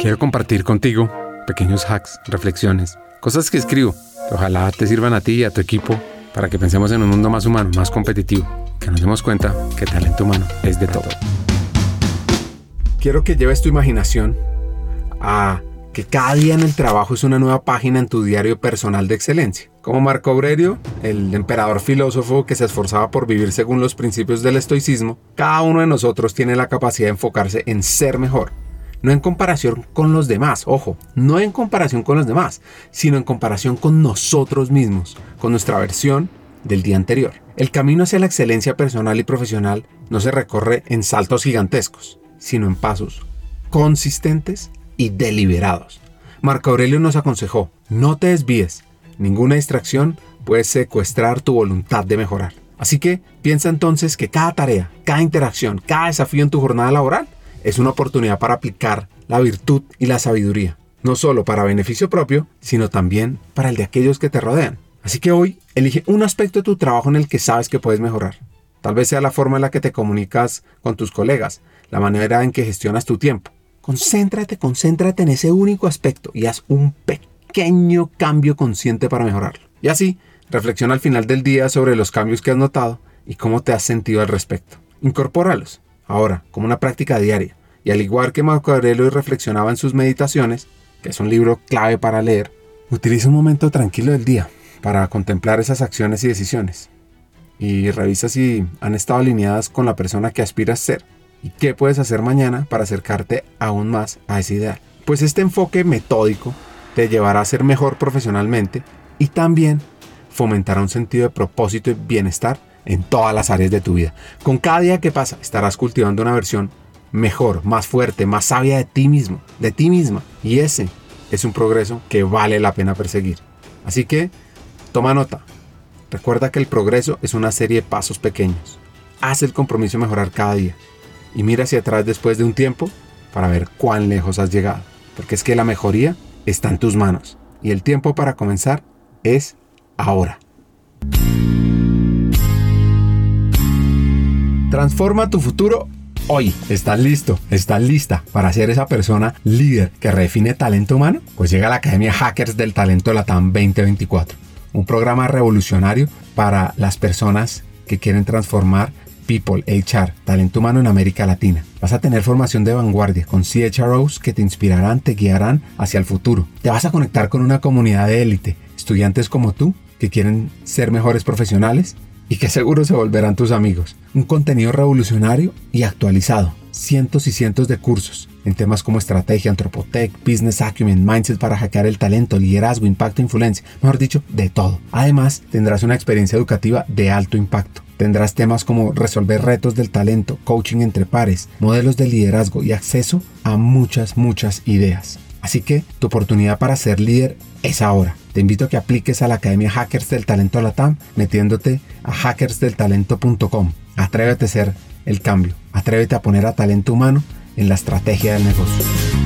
Quiero compartir contigo pequeños hacks, reflexiones, cosas que escribo que ojalá te sirvan a ti y a tu equipo para que pensemos en un mundo más humano, más competitivo, que nos demos cuenta que talento humano es de todo. Quiero que lleves tu imaginación a que cada día en el trabajo es una nueva página en tu diario personal de excelencia. Como Marco Aurelio, el emperador filósofo que se esforzaba por vivir según los principios del estoicismo, cada uno de nosotros tiene la capacidad de enfocarse en ser mejor. No en comparación con los demás, ojo, no en comparación con los demás, sino en comparación con nosotros mismos, con nuestra versión del día anterior. El camino hacia la excelencia personal y profesional no se recorre en saltos gigantescos, sino en pasos consistentes y deliberados. Marco Aurelio nos aconsejó, no te desvíes, ninguna distracción puede secuestrar tu voluntad de mejorar. Así que piensa entonces que cada tarea, cada interacción, cada desafío en tu jornada laboral es una oportunidad para aplicar la virtud y la sabiduría, no solo para beneficio propio, sino también para el de aquellos que te rodean. Así que hoy elige un aspecto de tu trabajo en el que sabes que puedes mejorar. Tal vez sea la forma en la que te comunicas con tus colegas, la manera en que gestionas tu tiempo, Concéntrate, concéntrate en ese único aspecto y haz un pequeño cambio consciente para mejorarlo. Y así, reflexiona al final del día sobre los cambios que has notado y cómo te has sentido al respecto. Incorpóralos, ahora, como una práctica diaria. Y al igual que Marco Aurelio reflexionaba en sus meditaciones, que es un libro clave para leer, utiliza un momento tranquilo del día para contemplar esas acciones y decisiones. Y revisa si han estado alineadas con la persona que aspiras ser y qué puedes hacer mañana para acercarte aún más a ese ideal. Pues este enfoque metódico te llevará a ser mejor profesionalmente y también fomentará un sentido de propósito y bienestar en todas las áreas de tu vida. Con cada día que pasa estarás cultivando una versión mejor, más fuerte, más sabia de ti mismo, de ti misma. Y ese es un progreso que vale la pena perseguir. Así que toma nota. Recuerda que el progreso es una serie de pasos pequeños. Haz el compromiso de mejorar cada día y mira hacia atrás después de un tiempo para ver cuán lejos has llegado. Porque es que la mejoría está en tus manos y el tiempo para comenzar es ahora. Transforma tu futuro hoy. ¿Estás listo? ¿Estás lista para ser esa persona líder que redefine talento humano? Pues llega a la Academia Hackers del Talento Latam 2024, un programa revolucionario para las personas que quieren transformar People, HR, talento humano en América Latina. Vas a tener formación de vanguardia con CHROs que te inspirarán, te guiarán hacia el futuro. Te vas a conectar con una comunidad de élite, estudiantes como tú que quieren ser mejores profesionales y que seguro se volverán tus amigos. Un contenido revolucionario y actualizado. Cientos y cientos de cursos en temas como estrategia, antropotech, business acumen, mindset para hackear el talento, liderazgo, impacto, influencia, mejor dicho, de todo. Además, tendrás una experiencia educativa de alto impacto. Tendrás temas como resolver retos del talento, coaching entre pares, modelos de liderazgo y acceso a muchas, muchas ideas. Así que tu oportunidad para ser líder es ahora. Te invito a que apliques a la Academia Hackers del Talento Latam metiéndote a hackersdeltalento.com. Atrévete a ser el cambio. Atrévete a poner a talento humano en la estrategia del negocio.